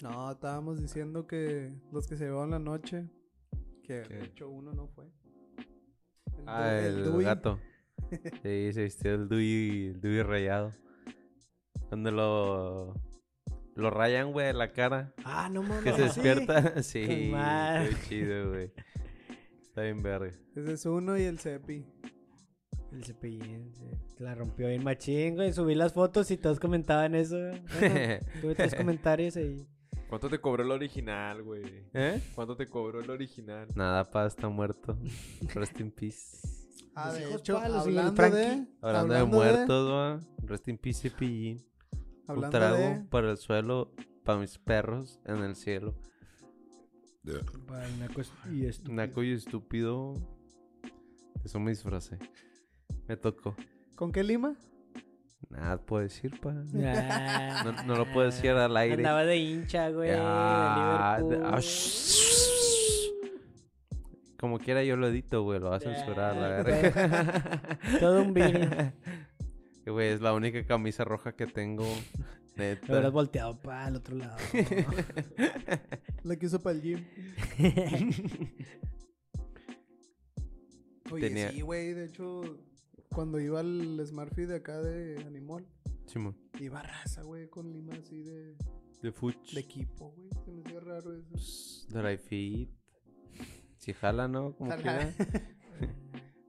No, estábamos diciendo que los que se llevaron la noche, que ¿Qué? de hecho uno no fue. El Ah, Du- el, gato. Sí, se vistió el Dewey, el Dewey rayado. Donde lo... Lo rayan, güey, la cara. Ah, no mames. Que se despierta. Sí, madre. qué chido, güey. Está bien verga. Ese es uno y el Cepi. El cepillín, se la rompió bien machín, güey. Subí las fotos y todos comentaban eso. Bueno, tuve tres comentarios ahí. ¿Cuánto te cobró el original, güey? ¿Eh? ¿Cuánto te cobró el original? Nada, pa, está muerto. Rest in peace. Ah, de hecho, palos hablando de. Hablando, de muertos, va. Rest in peace, cepillín. Un trago de, para el suelo, para mis perros en el cielo. Para el naco y estúpido. Naco y estúpido. Eso me disfracé. Me tocó. ¿Con qué lima? Nada puedo decir, pa. Ah. No, no lo puedo decir al aire. Andaba de hincha, güey. Ah, Liverpool. ah. Como quiera yo lo edito, güey. Lo va a censurar, la verga. Todo un virus. Que, Güey, es la única camisa roja que tengo. Lo hubieras Neta. volteado para el otro lado. La que uso para el gym. Oye, Tenía- sí, güey. De hecho, cuando iba al Smartfit de acá de Animal, Simón. iba raza, güey, con lima así de, De Fuch. de equipo, güey. Se me hacía raro eso. Pues, Dry fit. Si jala, ¿no? Como Jala. quiera.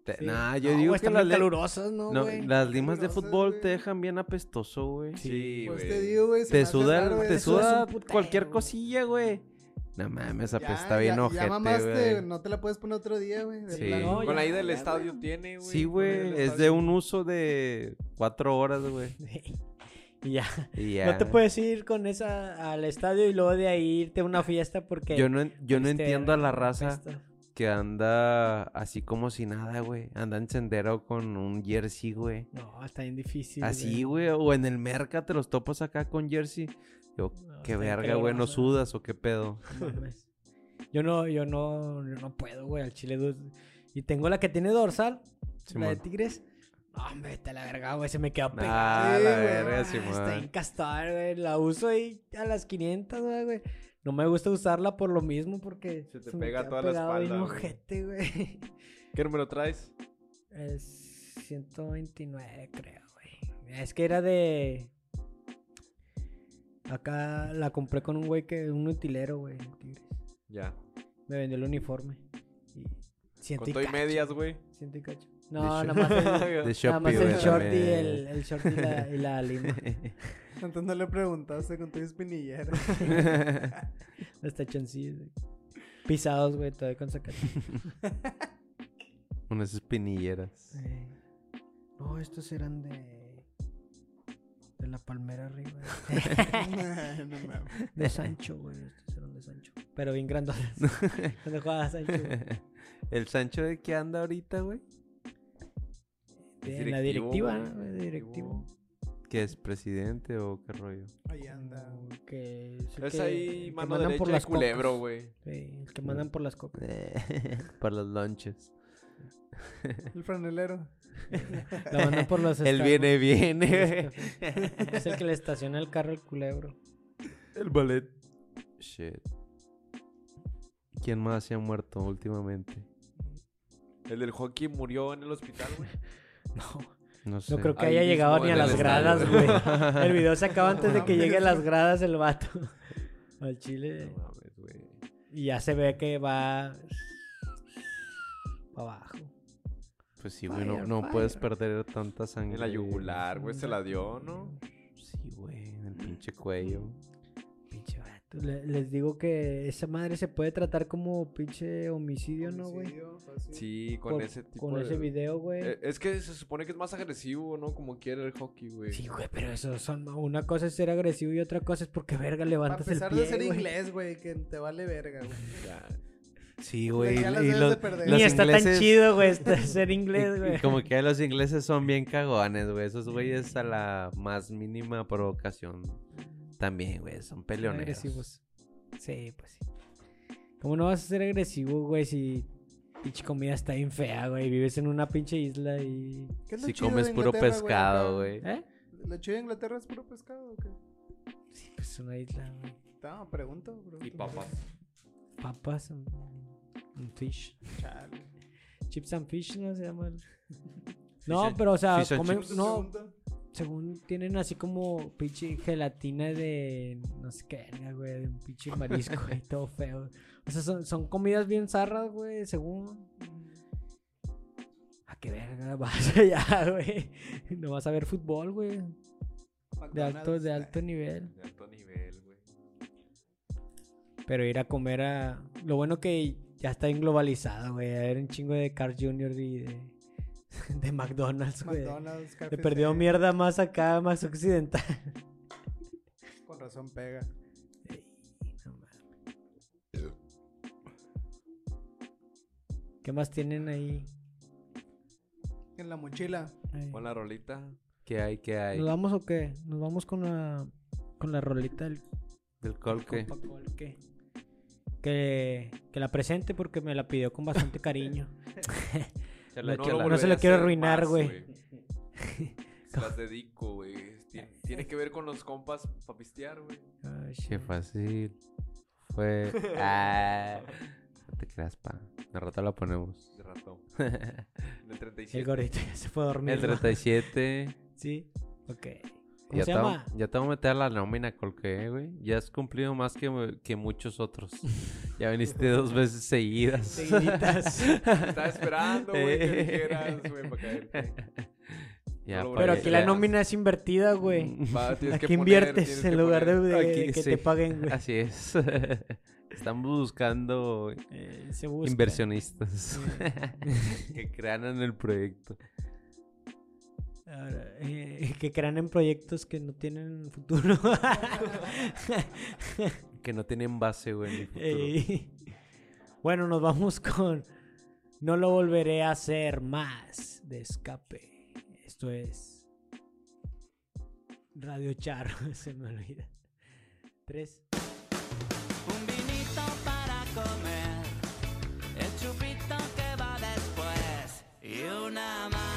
Te- Sí. Nah, yo No, digo que las, calurosas, ¿no, las limas de fútbol te dejan bien apestoso, güey. Sí, Pues güey. te digo, güey. Te me hace suda, raro te suda cualquier cosilla, güey. No mames, apesta bien ya, ojete, Ya mamaste, güey. no te la puedes poner otro día, güey. Sí. plano. Con ida del ya, estadio güey. tiene, güey. Sí, güey, es de un uso de cuatro horas, güey. Y ya. Y ya. No te puedes ir con esa al estadio y luego de ahí irte a una fiesta porque... Yo no, yo no este, entiendo a la raza que anda así como si nada, güey. Anda en sendero con un jersey, güey. No, está bien difícil. Así, güey. O en el merca te los topas acá con jersey. Yo, No, qué está verga, güey. ¿No sudas o qué pedo? Yo no, yo no, yo no puedo, güey, al chile. Y tengo la que tiene dorsal, la de tigres. No, hombre, vete a la verga, güey, se me quedó pegada. Ah, Sí, la verga, Ah, Está encastada, güey. La uso ahí a las 500, güey, güey. No me gusta usarla por lo mismo porque Se te me pega queda toda la espalda, güey. ¿Qué número traes? Es 129, creo, güey. Es que era de. Acá la compré con un güey que. Un utilero, güey. en Tigres. Ya. Me vendió el uniforme. Y. Ciento Con y todo y cacho, medias, güey. ciento y cacho. No, nada más el, De nada más el güey, short y el, el short y la, y la lima. Entonces no le preguntaste con tu espinillera. Los tachoncillos, güey. Pisados, güey, todavía con sacate. Unas espinilleras. Eh, No, estos eran de. De la palmera arriba. no mames. De Sancho, güey. Estos eran de Sancho. Pero bien grandotes. Cuando jugaba Sancho. güey. ¿El Sancho de qué anda ahorita, güey? De la directiva, güey. De directivo. ¿Que es presidente o qué rollo? Ahí anda. Como Que es el Es que- ahí el que mandan derecha de culebro, güey. Sí, el que mandan por las cocas. Para los lunches. El franelero. La mandan por los Él Starbucks, viene, viene. Es el que le estaciona el carro al culebro. El ballet. Shit. ¿Quién más se ha muerto últimamente? El del hockey murió en el hospital, güey. No. No sé. No creo que Ahí haya llegado ni a el las gradas, güey. El video se acaba antes de que llegue a las gradas el vato. Al chile. No mames, güey. Y ya se ve que va. para abajo. Pues sí, güey, no, puedes perder tanta sangre. En la yugular, güey, se la dio, ¿no? Sí, güey, en el pinche cuello. Pinche vato. Le- les digo que esa madre se puede tratar como pinche homicidio, ¿no, güey? Homicidio, fácil. Sí, con Por- ese tipo Con de... ese video, güey. Eh, es que se supone que es más agresivo, ¿no? Como quiere el hockey, güey. Sí, güey, pero eso son. Una cosa es ser agresivo y otra cosa es porque, verga, levantas el pesar pie. de ser güey. inglés, güey, que te vale verga, güey. Ya. Sí, güey. y los, los Ni está tan chido, güey, ser inglés, güey. y como que los ingleses son bien cagones, güey. Esos güeyes a la más mínima provocación. También, güey, son peleoneros. agresivos. Sí, pues sí. ¿Cómo no vas a ser agresivo, güey, si pinche comida está bien fea, güey? Vives en una pinche isla y... ¿Qué es lo Si chido de comes puro pescado, güey. ¿Eh? ¿Lo chido de Inglaterra es puro pescado o qué? Sí, pues es una isla, güey. No, pregunto, pregunto. Y papas. Papas, un fish. Chale. Chips and fish, ¿no? Se llama. el- No, pero o sea, comen- chips. no, según tienen así como pinche gelatina de no sé qué, verga, güey, de un pinche marisco y todo feo. O sea, son, son comidas bien zarras, güey, según. ¿A qué verga vas allá, güey? No vas a ver fútbol, güey. De alto, de alto nivel. De alto nivel, güey. Pero ir a comer a. Lo bueno que ya está bien globalizado, güey. A ver un chingo de Carl Jr. y de, de McDonald's, güey. McDonald's, Le perdió mierda más acá, más occidental. Con razón pega. No mames. ¿Qué más tienen ahí? En la mochila. Ahí. Pon la rolita. ¿Qué hay? ¿Qué hay? ¿Nos vamos o qué? Nos vamos con la con la rolita del Del colque. compa Colque. Que, que la presente porque me la pidió con bastante cariño. Chala, No, chala. no se lo volveré a quiero arruinar, güey. Se las dedico, güey. Tiene, tiene que ver con los compas para pistear, güey. Ay, Qué fácil. Fue. Ah, no te creas, pa. De rato la ponemos. De rato. El 37. El gordito ya se fue a dormir. El ¿no? 37. Sí. Ok. ¿Cómo Ya se te, voy- llama? ya te voy a meter a la nómina, Colque, güey. Ya has cumplido más que, que muchos otros. ya viniste dos veces seguidas. Seguiditas. Estaba esperando, güey, que Eh. dijeras, güey, para caerte. Ya, No lo pa' Pero aquí la nómina es invertida, güey. Va, que Aquí poner, inviertes en que lugar de, poner. de Aquí, que sí. te paguen, güey. Así es. Estamos buscando Eh, busca. inversionistas que crean en el proyecto. Eh, que crean en proyectos que no tienen futuro. Que no tienen base, güey, en el futuro. Ey. Bueno, nos vamos con No lo volveré a hacer más de escape. Esto es Radio Charro, se me olvida. Tres. Un vinito para comer, el chupito que va después. otra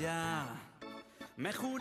ya. Me he